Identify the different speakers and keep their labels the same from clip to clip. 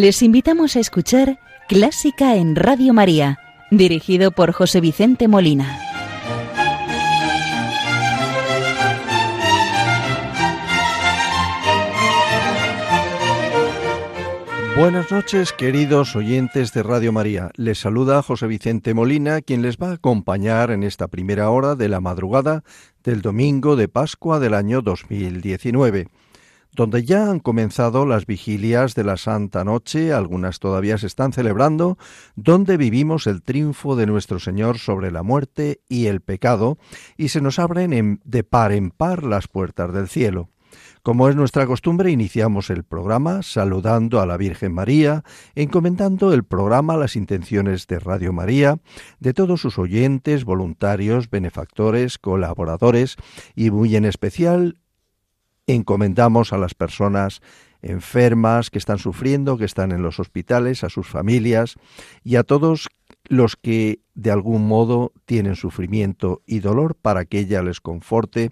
Speaker 1: Les invitamos a escuchar Clásica en Radio María, dirigido por José Vicente Molina.
Speaker 2: Buenas noches, queridos oyentes de Radio María. Les saluda José Vicente Molina, quien les va a acompañar en esta primera hora de la madrugada del domingo de Pascua del año 2019 donde ya han comenzado las vigilias de la Santa Noche, algunas todavía se están celebrando, donde vivimos el triunfo de nuestro Señor sobre la muerte y el pecado, y se nos abren de par en par las puertas del cielo. Como es nuestra costumbre, iniciamos el programa saludando a la Virgen María, encomendando el programa a las intenciones de Radio María, de todos sus oyentes, voluntarios, benefactores, colaboradores y muy en especial encomendamos a las personas enfermas que están sufriendo, que están en los hospitales, a sus familias y a todos los que de algún modo tienen sufrimiento y dolor para que ella les conforte,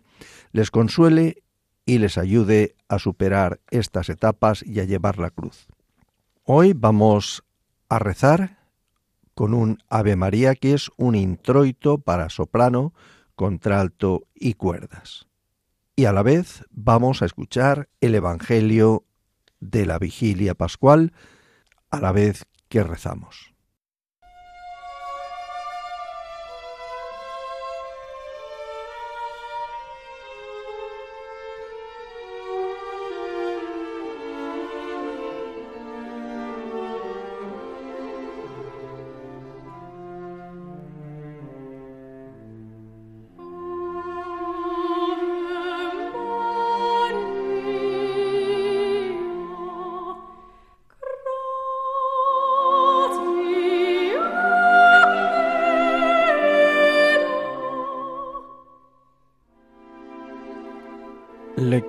Speaker 2: les consuele y les ayude a superar estas etapas y a llevar la cruz. Hoy vamos a rezar con un Ave María que es un introito para soprano, contralto y cuerdas y a la vez vamos a escuchar el Evangelio de la vigilia pascual a la vez que rezamos.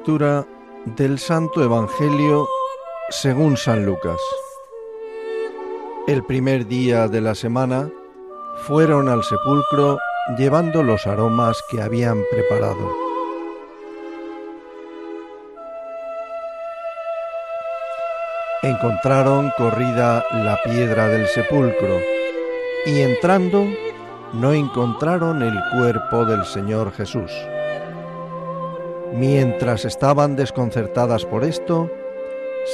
Speaker 2: Del Santo Evangelio según San Lucas. El primer día de la semana fueron al sepulcro llevando los aromas que habían preparado. Encontraron corrida la piedra del sepulcro y entrando no encontraron el cuerpo del Señor Jesús. Mientras estaban desconcertadas por esto,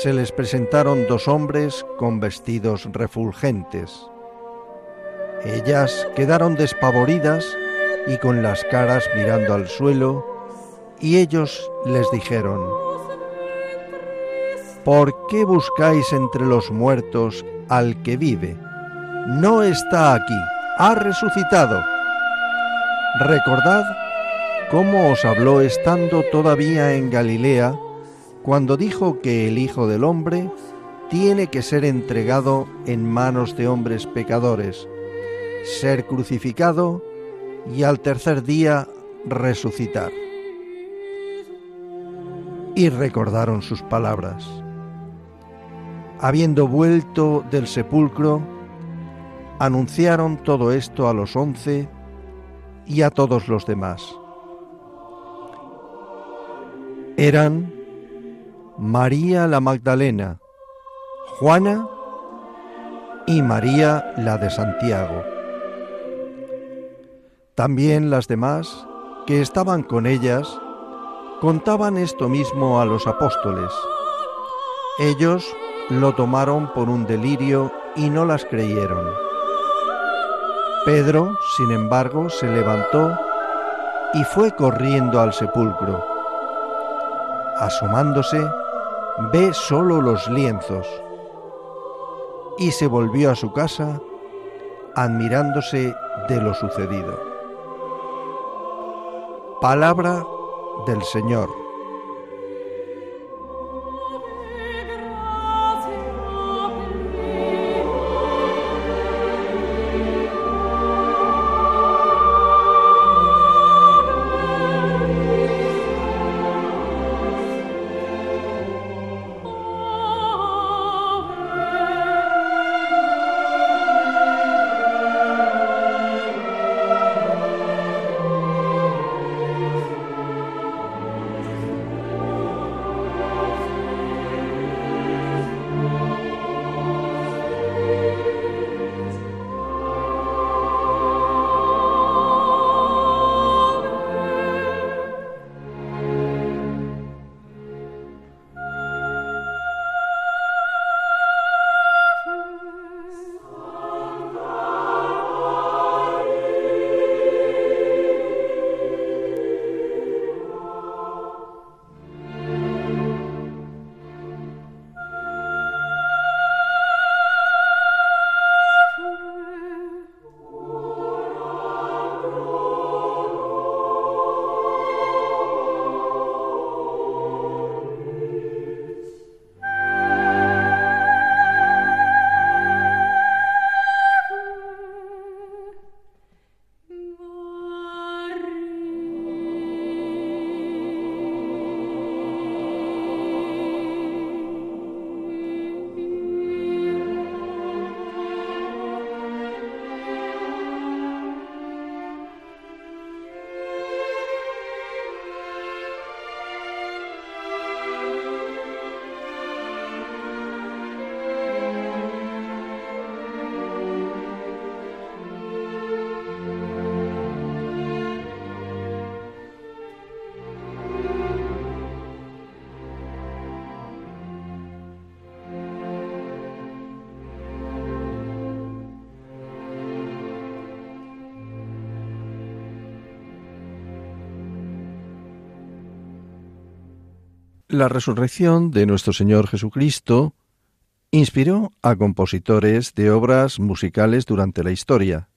Speaker 2: se les presentaron dos hombres con vestidos refulgentes. Ellas quedaron despavoridas y con las caras mirando al suelo, y ellos les dijeron, ¿Por qué buscáis entre los muertos al que vive? No está aquí, ha resucitado. Recordad cómo os habló estando todavía en Galilea, cuando dijo que el Hijo del Hombre tiene que ser entregado en manos de hombres pecadores, ser crucificado y al tercer día resucitar. Y recordaron sus palabras. Habiendo vuelto del sepulcro, anunciaron todo esto a los once y a todos los demás eran María la Magdalena, Juana y María la de Santiago. También las demás que estaban con ellas contaban esto mismo a los apóstoles. Ellos lo tomaron por un delirio y no las creyeron. Pedro, sin embargo, se levantó y fue corriendo al sepulcro asomándose, ve solo los lienzos y se volvió a su casa admirándose de lo sucedido. Palabra del Señor. La resurrección de nuestro Señor Jesucristo inspiró a compositores de obras musicales durante la historia,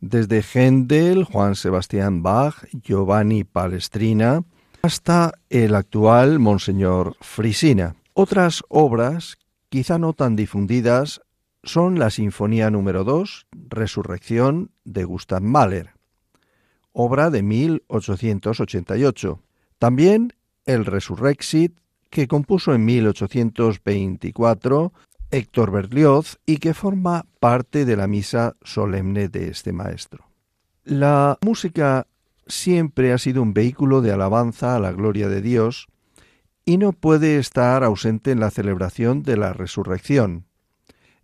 Speaker 2: desde Händel, Juan Sebastián Bach, Giovanni Palestrina, hasta el actual Monseñor Frisina. Otras obras, quizá no tan difundidas, son la Sinfonía número 2, Resurrección de Gustav Mahler, obra de 1888. También el Resurrexit, que compuso en 1824 Héctor Berlioz y que forma parte de la misa solemne de este maestro. La música siempre ha sido un vehículo de alabanza a la gloria de Dios y no puede estar ausente en la celebración de la resurrección.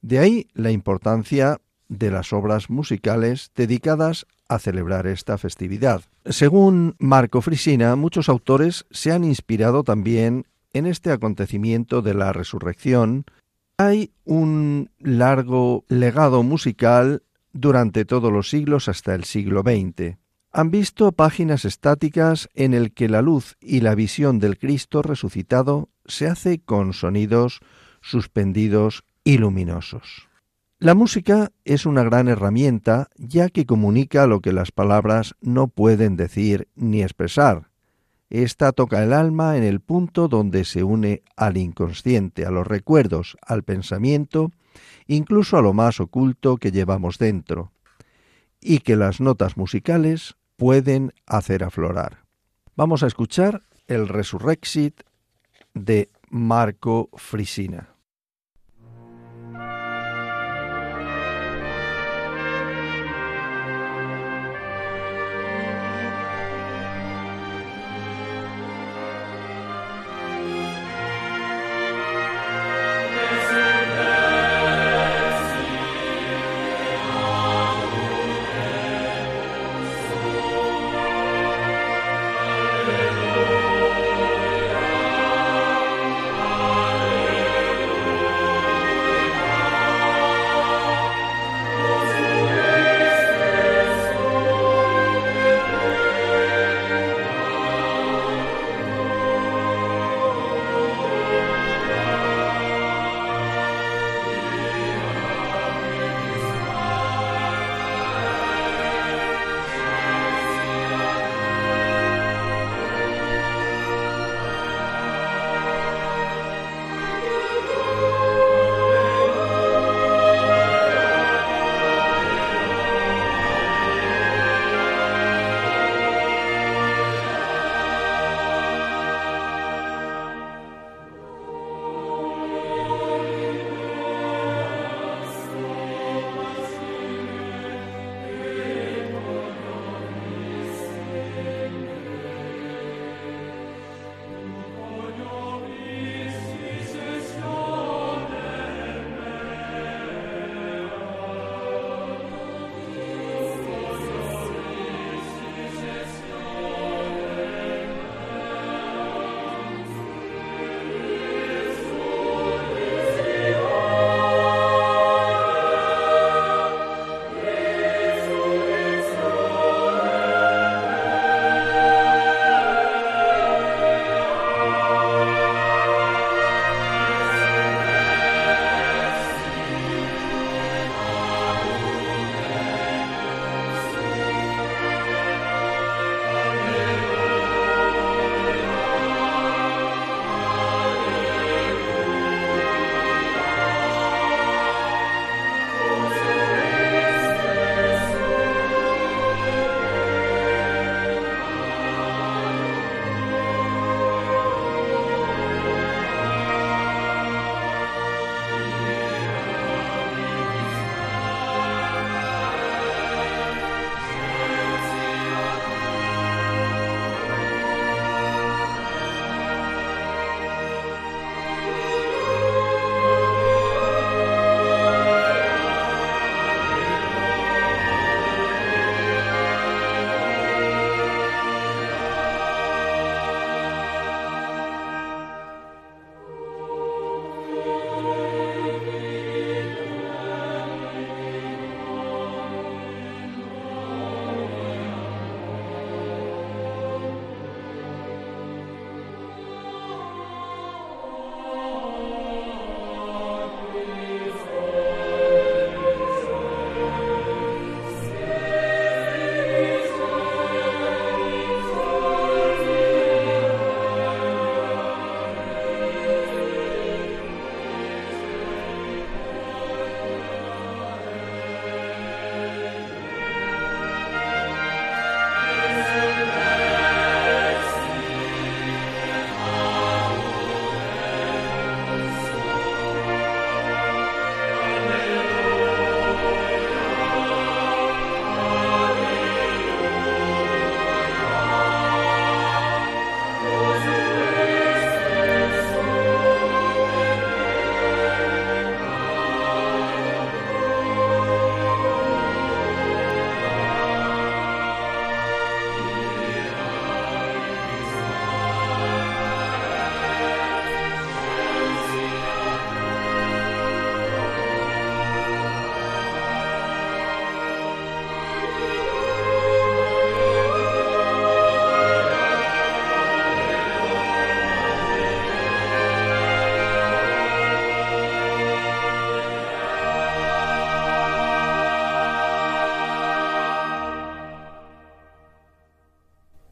Speaker 2: De ahí la importancia de las obras musicales dedicadas a celebrar esta festividad. Según Marco Frisina, muchos autores se han inspirado también en este acontecimiento de la resurrección hay un largo legado musical durante todos los siglos hasta el siglo XX. Han visto páginas estáticas en el que la luz y la visión del Cristo resucitado se hace con sonidos suspendidos y luminosos. La música es una gran herramienta ya que comunica lo que las palabras no pueden decir ni expresar, esta toca el alma en el punto donde se une al inconsciente, a los recuerdos, al pensamiento, incluso a lo más oculto que llevamos dentro, y que las notas musicales pueden hacer aflorar. Vamos a escuchar el Resurrexit de Marco Frisina.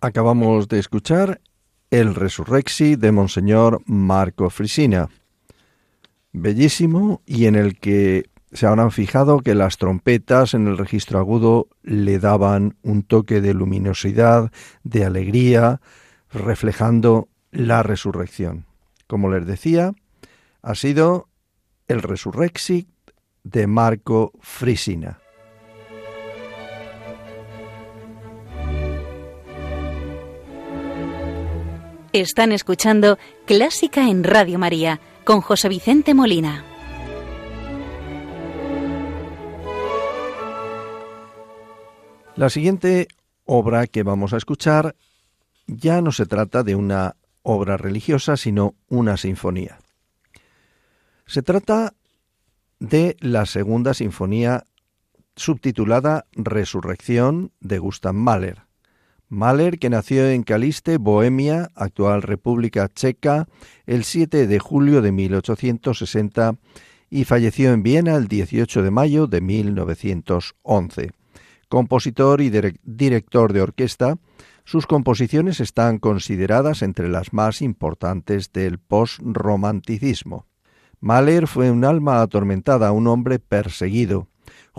Speaker 2: Acabamos de escuchar el Resurrexi de Monseñor Marco Frisina, bellísimo y en el que se habrán fijado que las trompetas en el registro agudo le daban un toque de luminosidad, de alegría, reflejando la resurrección. Como les decía, ha sido el Resurrexi de Marco Frisina.
Speaker 1: Están escuchando Clásica en Radio María con José Vicente Molina.
Speaker 2: La siguiente obra que vamos a escuchar ya no se trata de una obra religiosa, sino una sinfonía. Se trata de la segunda sinfonía subtitulada Resurrección de Gustav Mahler Mahler, que nació en Caliste, Bohemia, actual República Checa, el 7 de julio de 1860 y falleció en Viena el 18 de mayo de 1911. Compositor y director de orquesta, sus composiciones están consideradas entre las más importantes del post-romanticismo. Mahler fue un alma atormentada, un hombre perseguido,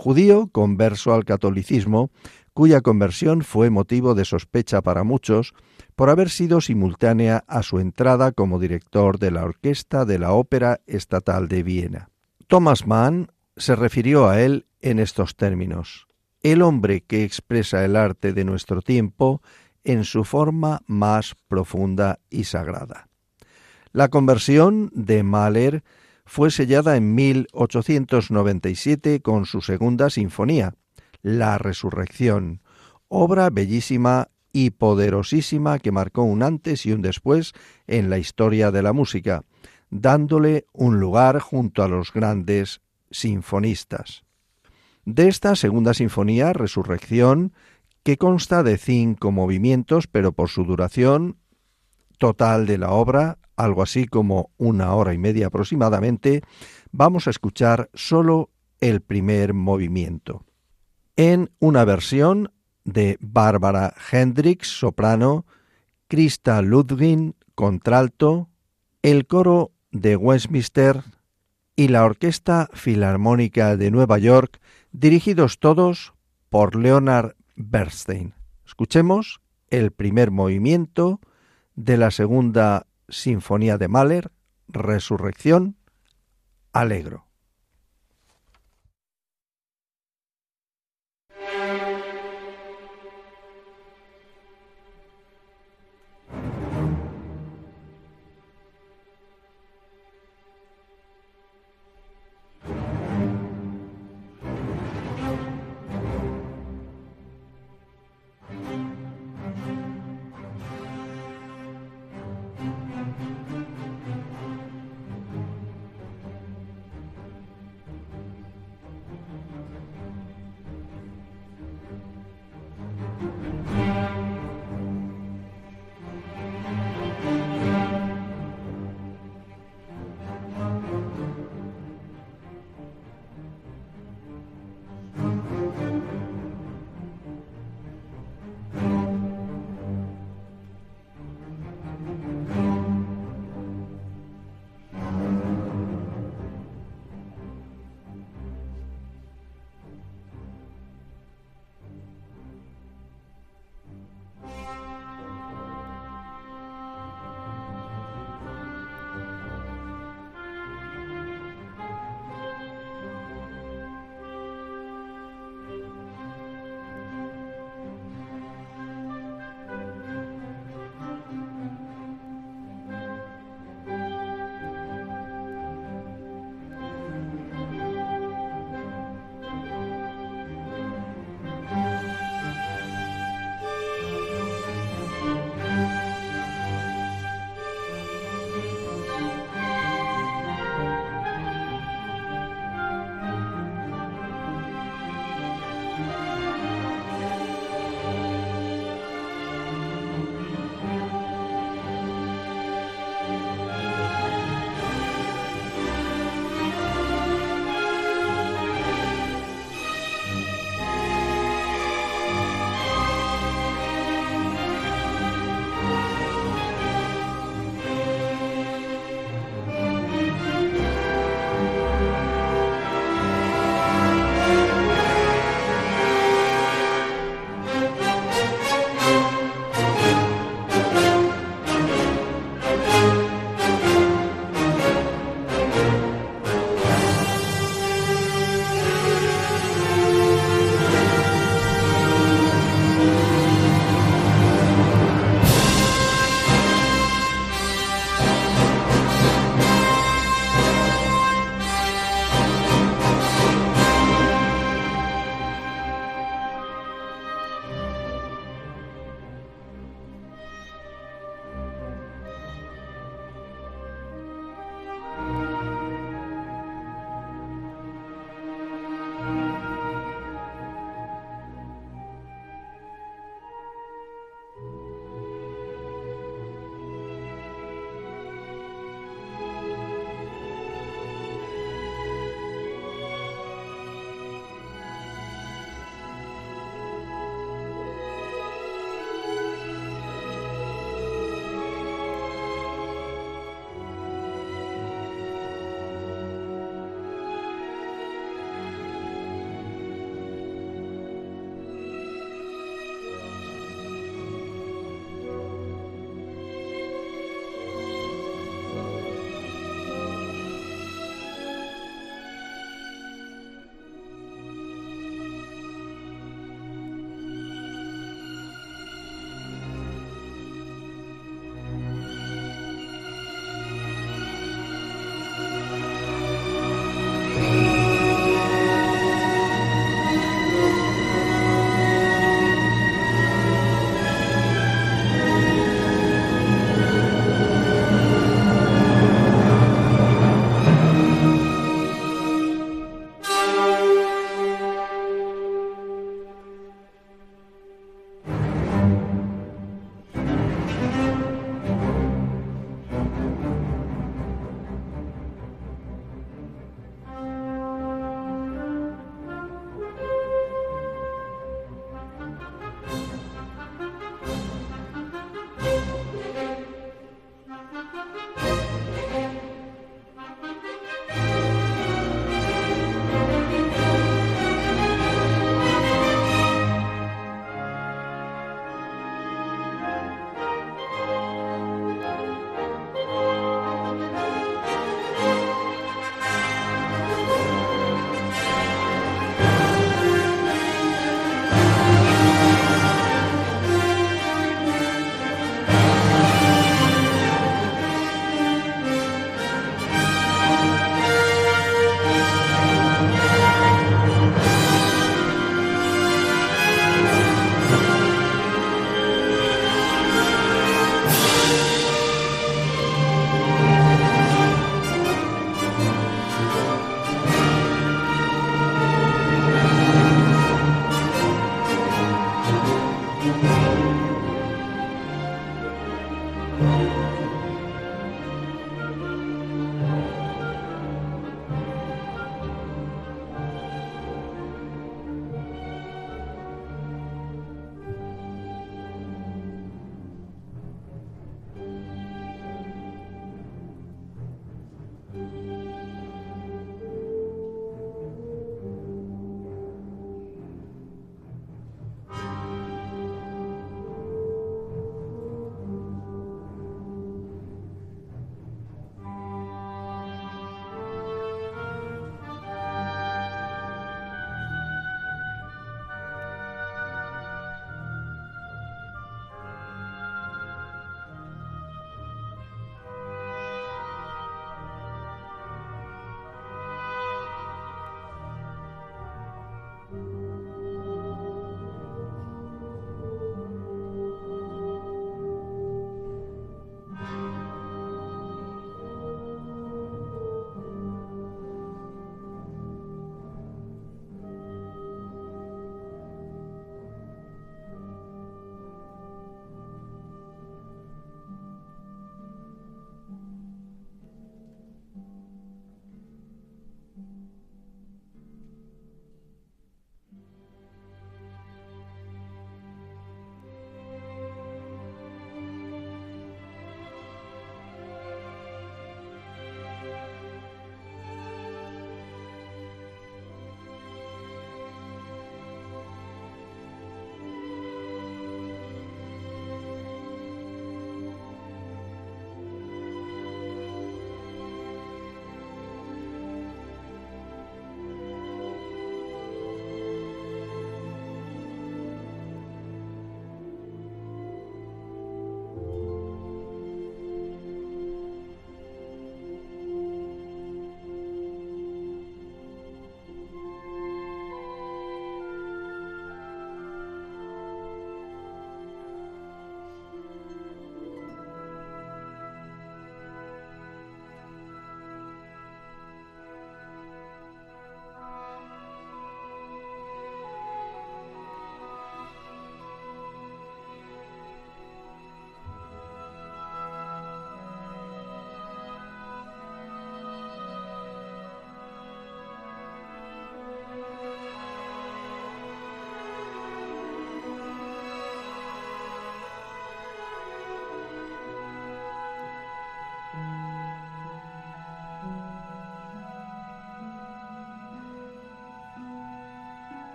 Speaker 2: judío converso al catolicismo, cuya conversión fue motivo de sospecha para muchos por haber sido simultánea a su entrada como director de la Orquesta de la Ópera Estatal de Viena. Thomas Mann se refirió a él en estos términos el hombre que expresa el arte de nuestro tiempo en su forma más profunda y sagrada. La conversión de Mahler fue sellada en 1897 con su segunda sinfonía, la Resurrección, obra bellísima y poderosísima que marcó un antes y un después en la historia de la música, dándole un lugar junto a los grandes sinfonistas. De esta segunda sinfonía, Resurrección, que consta de cinco movimientos, pero por su duración total de la obra, algo así como una hora y media aproximadamente, vamos a escuchar solo el primer movimiento en una versión de Bárbara Hendricks, soprano, Krista Ludwig, contralto, el coro de Westminster y la Orquesta Filarmónica de Nueva York, dirigidos todos por Leonard Bernstein. Escuchemos el primer movimiento de la segunda Sinfonía de Mahler, Resurrección, Alegro.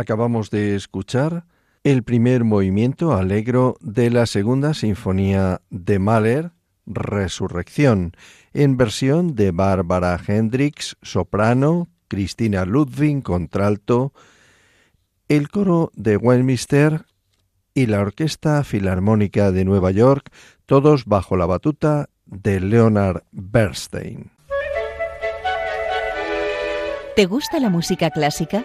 Speaker 2: Acabamos de escuchar el primer movimiento alegro de la segunda sinfonía de Mahler, Resurrección, en versión de Bárbara Hendricks, soprano, Cristina Ludwig, contralto, el coro de Westminster y la Orquesta Filarmónica de Nueva York, todos bajo la batuta de Leonard Bernstein.
Speaker 1: ¿Te gusta la música clásica?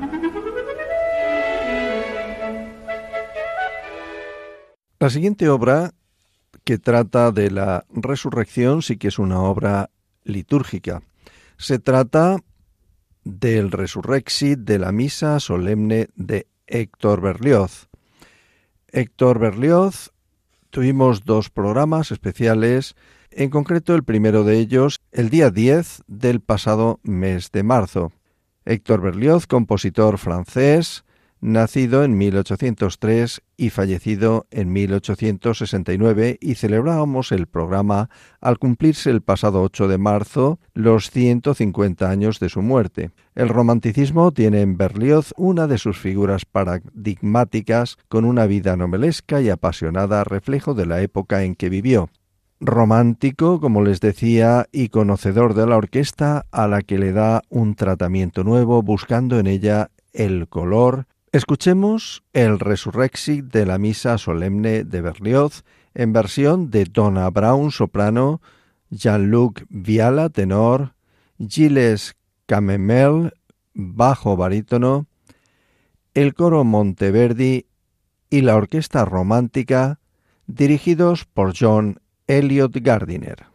Speaker 2: La siguiente obra que trata de la resurrección sí que es una obra litúrgica. Se trata del Resurrexit de la Misa Solemne de Héctor Berlioz. Héctor Berlioz tuvimos dos programas especiales, en concreto el primero de ellos el día 10 del pasado mes de marzo. Héctor Berlioz, compositor francés, nacido en 1803 y fallecido en 1869, y celebrábamos el programa al cumplirse el pasado 8 de marzo los 150 años de su muerte. El romanticismo tiene en Berlioz una de sus figuras paradigmáticas con una vida novelesca y apasionada reflejo de la época en que vivió romántico, como les decía, y conocedor de la orquesta a la que le da un tratamiento nuevo, buscando en ella el color, Escuchemos el Resurrexit de la Misa Solemne de Berlioz en versión de Donna Brown soprano, Jean-Luc Viala tenor, Gilles Camemel bajo barítono, el coro Monteverdi y la orquesta romántica dirigidos por John Elliot Gardiner.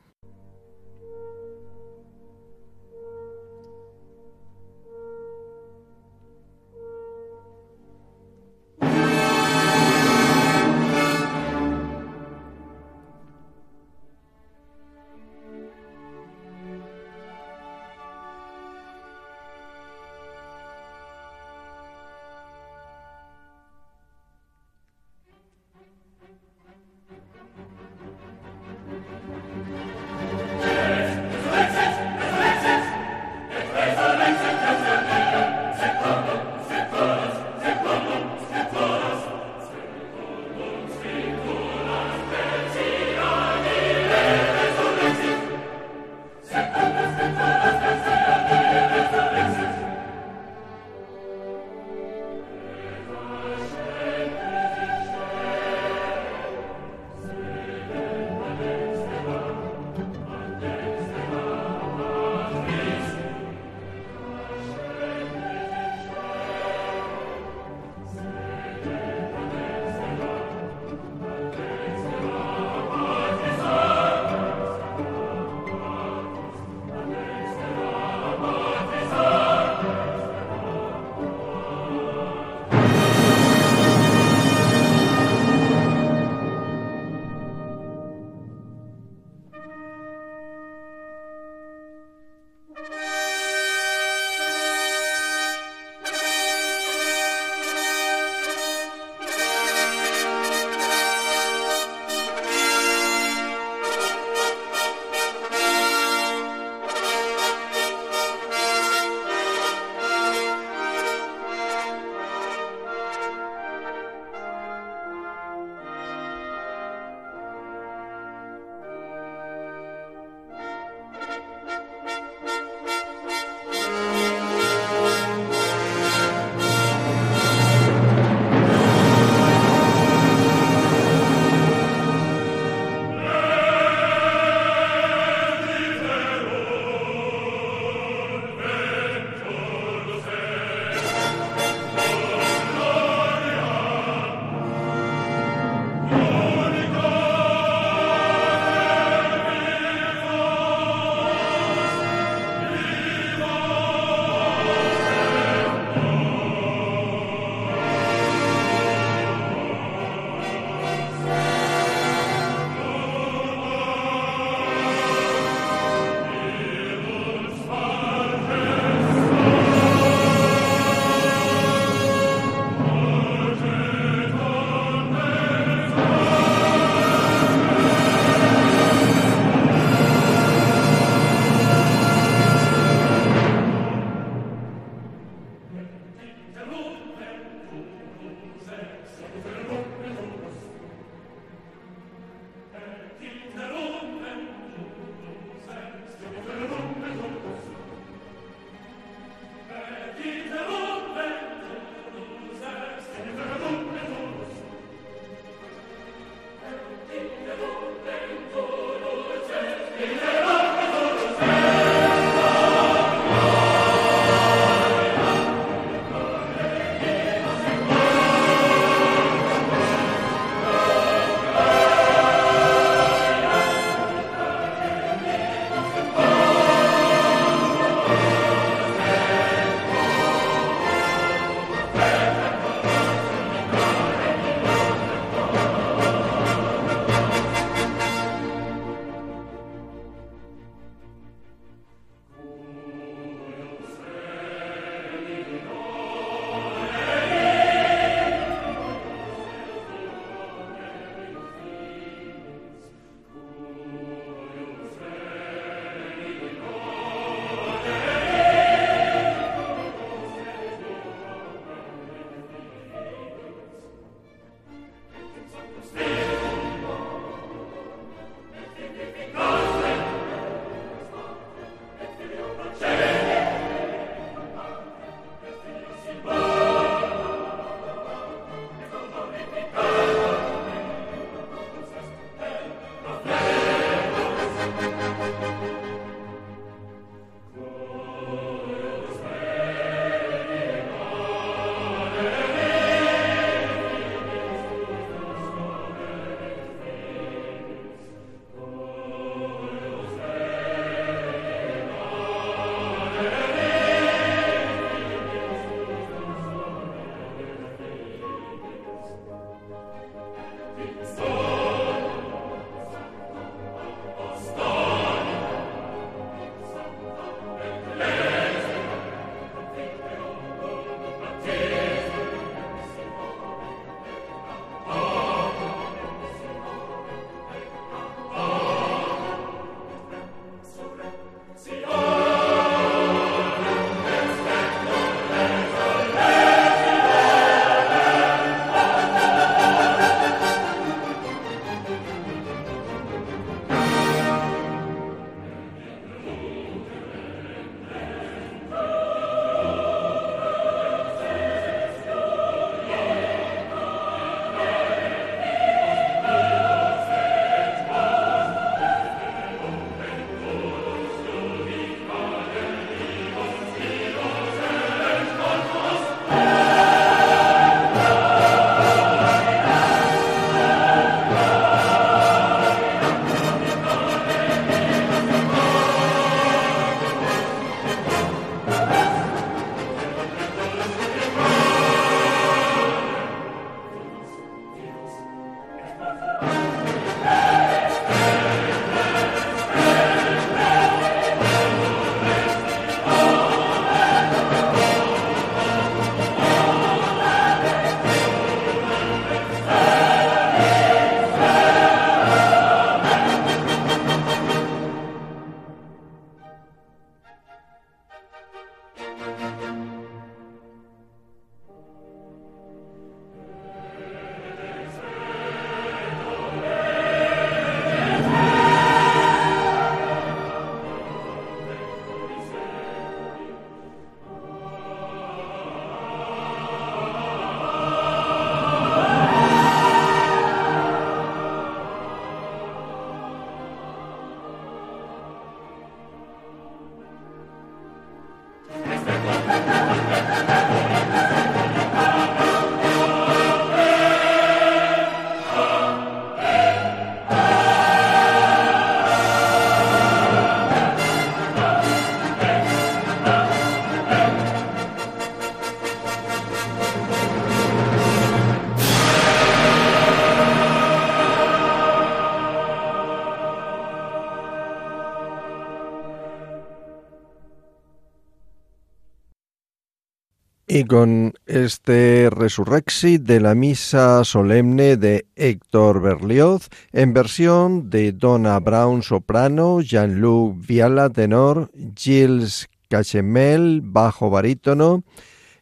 Speaker 2: Y con este resurrexit de la misa solemne de Héctor Berlioz, en versión de Donna Brown soprano, Jean-Luc Viala tenor, Gilles Cachemel bajo barítono,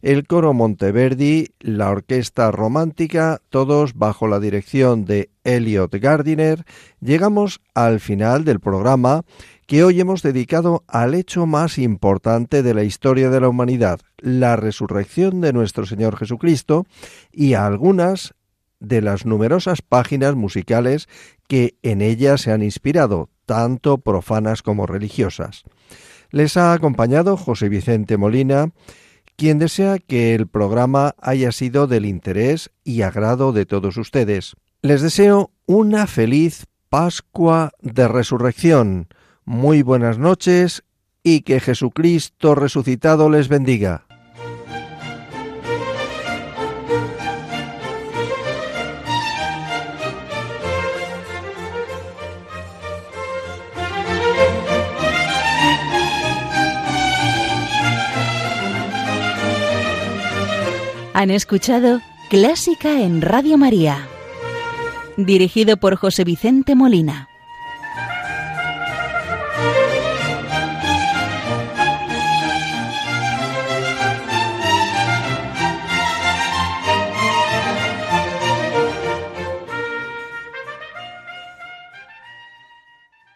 Speaker 2: el coro Monteverdi, la orquesta romántica, todos bajo la dirección de Elliot Gardiner, llegamos al final del programa que hoy hemos dedicado al hecho más importante de la historia de la humanidad, la resurrección de nuestro Señor Jesucristo, y a algunas de las numerosas páginas musicales que en ella se han inspirado, tanto profanas como religiosas. Les ha acompañado José Vicente Molina, quien desea que el programa haya sido del interés y agrado de todos ustedes. Les deseo una feliz Pascua de Resurrección, muy buenas noches y que Jesucristo resucitado les bendiga.
Speaker 1: Han escuchado Clásica en Radio María, dirigido por José Vicente Molina.